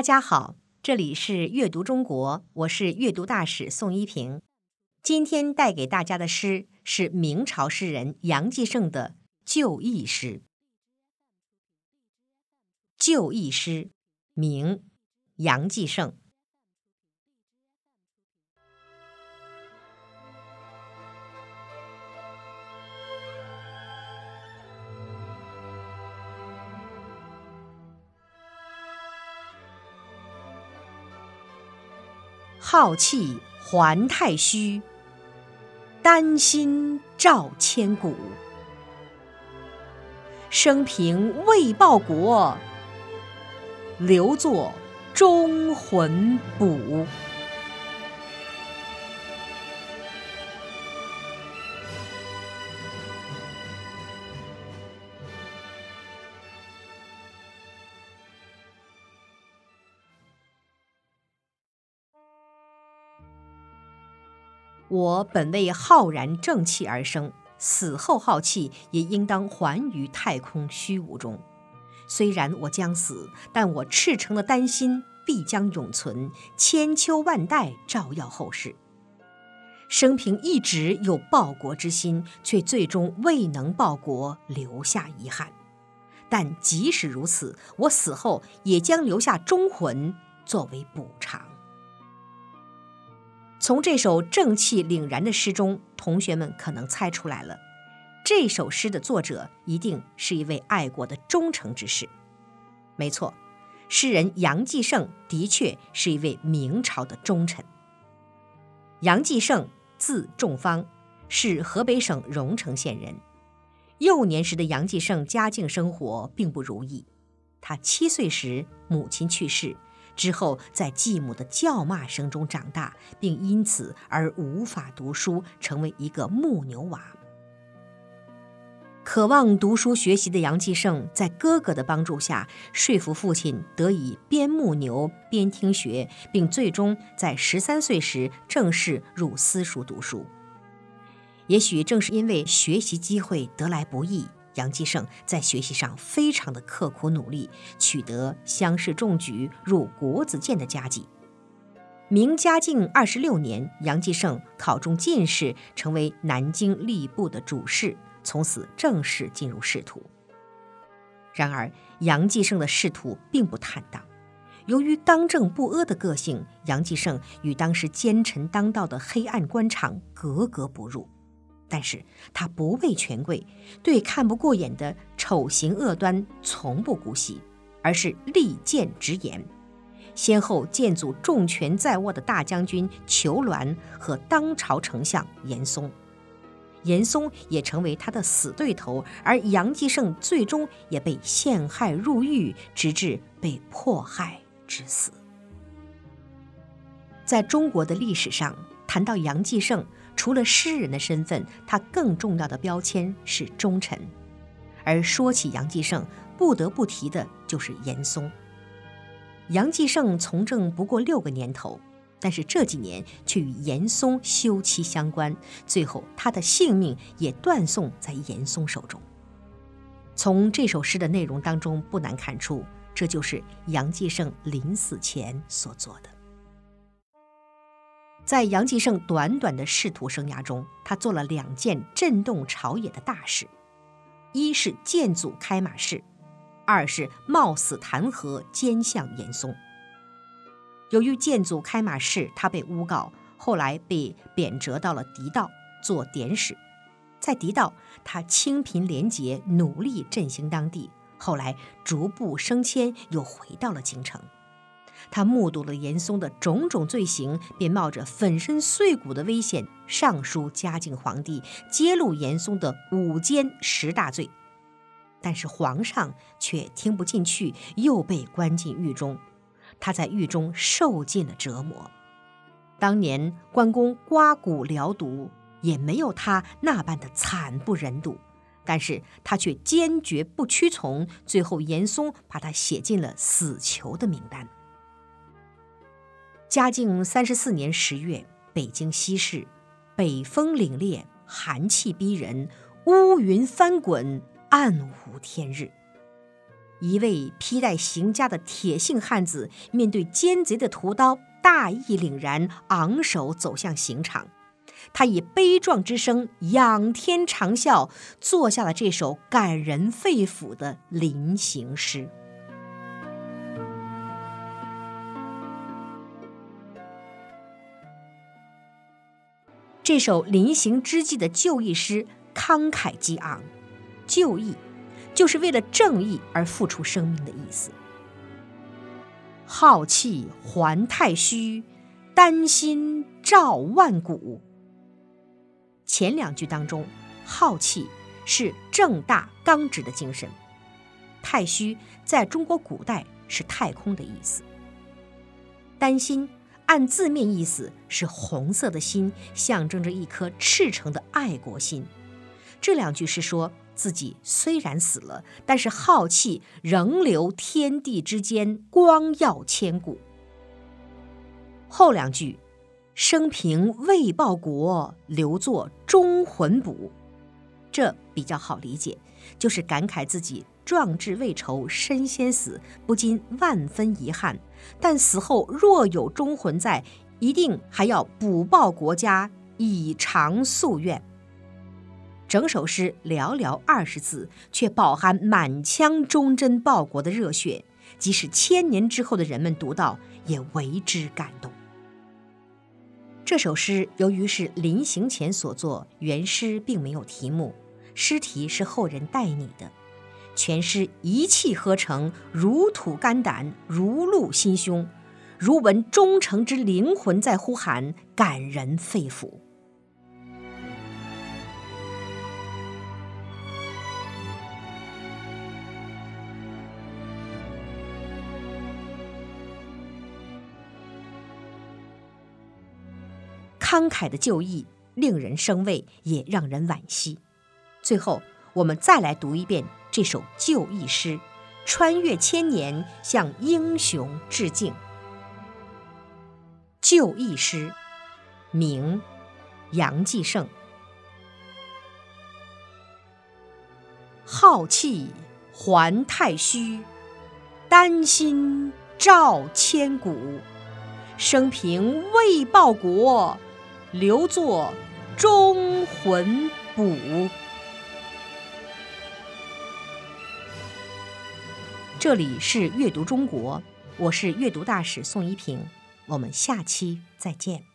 大家好，这里是阅读中国，我是阅读大使宋一平。今天带给大家的诗是明朝诗人杨继盛的旧义诗。旧义诗，明，杨继盛。浩气还太虚，丹心照千古。生平未报国，留作忠魂卜。我本为浩然正气而生，死后浩气也应当还于太空虚无中。虽然我将死，但我赤诚的丹心必将永存，千秋万代照耀后世。生平一直有报国之心，却最终未能报国，留下遗憾。但即使如此，我死后也将留下忠魂作为补偿。从这首正气凛然的诗中，同学们可能猜出来了，这首诗的作者一定是一位爱国的忠诚之士。没错，诗人杨继盛的确是一位明朝的忠臣。杨继盛字仲方，是河北省荣成县人。幼年时的杨继盛家境生活并不如意，他七岁时母亲去世。之后，在继母的叫骂声中长大，并因此而无法读书，成为一个木牛娃。渴望读书学习的杨继盛，在哥哥的帮助下，说服父亲得以边牧牛边听学，并最终在十三岁时正式入私塾读书。也许正是因为学习机会得来不易。杨继盛在学习上非常的刻苦努力，取得乡试中举、入国子监的佳绩。明嘉靖二十六年，杨继盛考中进士，成为南京吏部的主事，从此正式进入仕途。然而，杨继盛的仕途并不坦荡。由于刚正不阿的个性，杨继盛与当时奸臣当道的黑暗官场格格不入。但是他不畏权贵，对看不过眼的丑行恶端从不姑息，而是利剑直言，先后剑阻重权在握的大将军裘鸾和当朝丞相严嵩，严嵩也成为他的死对头，而杨继盛最终也被陷害入狱，直至被迫害致死。在中国的历史上，谈到杨继盛。除了诗人的身份，他更重要的标签是忠臣。而说起杨继盛，不得不提的就是严嵩。杨继盛从政不过六个年头，但是这几年却与严嵩休戚相关，最后他的性命也断送在严嵩手中。从这首诗的内容当中，不难看出，这就是杨继盛临死前所做的。在杨继盛短短的仕途生涯中，他做了两件震动朝野的大事：一是建祖开马市，二是冒死弹劾奸相严嵩。由于建祖开马市，他被诬告，后来被贬谪到了狄道做典史。在狄道，他清贫廉洁，努力振兴当地，后来逐步升迁，又回到了京城。他目睹了严嵩的种种罪行，便冒着粉身碎骨的危险上书嘉靖皇帝，揭露严嵩的五奸十大罪。但是皇上却听不进去，又被关进狱中。他在狱中受尽了折磨。当年关公刮骨疗毒，也没有他那般的惨不忍睹。但是他却坚决不屈从，最后严嵩把他写进了死囚的名单。嘉靖三十四年十月，北京西市，北风凛冽，寒气逼人，乌云翻滚，暗无天日。一位披戴行枷的铁姓汉子，面对奸贼的屠刀，大义凛然，昂首走向刑场。他以悲壮之声仰天长啸，作下了这首感人肺腑的临行诗。这首临行之际的就义诗慷慨激昂，就义。就是为了正义而付出生命的意思。浩气还太虚，丹心照万古。前两句当中，浩气是正大刚直的精神，太虚在中国古代是太空的意思。丹心按字面意思是红色的心，象征着一颗赤诚的爱国心。这两句是说。自己虽然死了，但是浩气仍留天地之间，光耀千古。后两句，生平未报国，留作忠魂补，这比较好理解，就是感慨自己壮志未酬身先死，不禁万分遗憾。但死后若有忠魂在，一定还要补报国家，以偿夙愿。整首诗寥寥二十字，却饱含满腔忠贞报国的热血，即使千年之后的人们读到，也为之感动。这首诗由于是临行前所作，原诗并没有题目，诗题是后人代拟的。全诗一气呵成，如吐肝胆，如露心胸，如闻忠诚之灵魂在呼喊，感人肺腑。慷慨的就义令人生畏，也让人惋惜。最后，我们再来读一遍这首就义诗，穿越千年，向英雄致敬。就义诗，明，杨继盛。浩气还太虚，丹心照千古。生平未报国。留作忠魂补。这里是阅读中国，我是阅读大使宋一平，我们下期再见。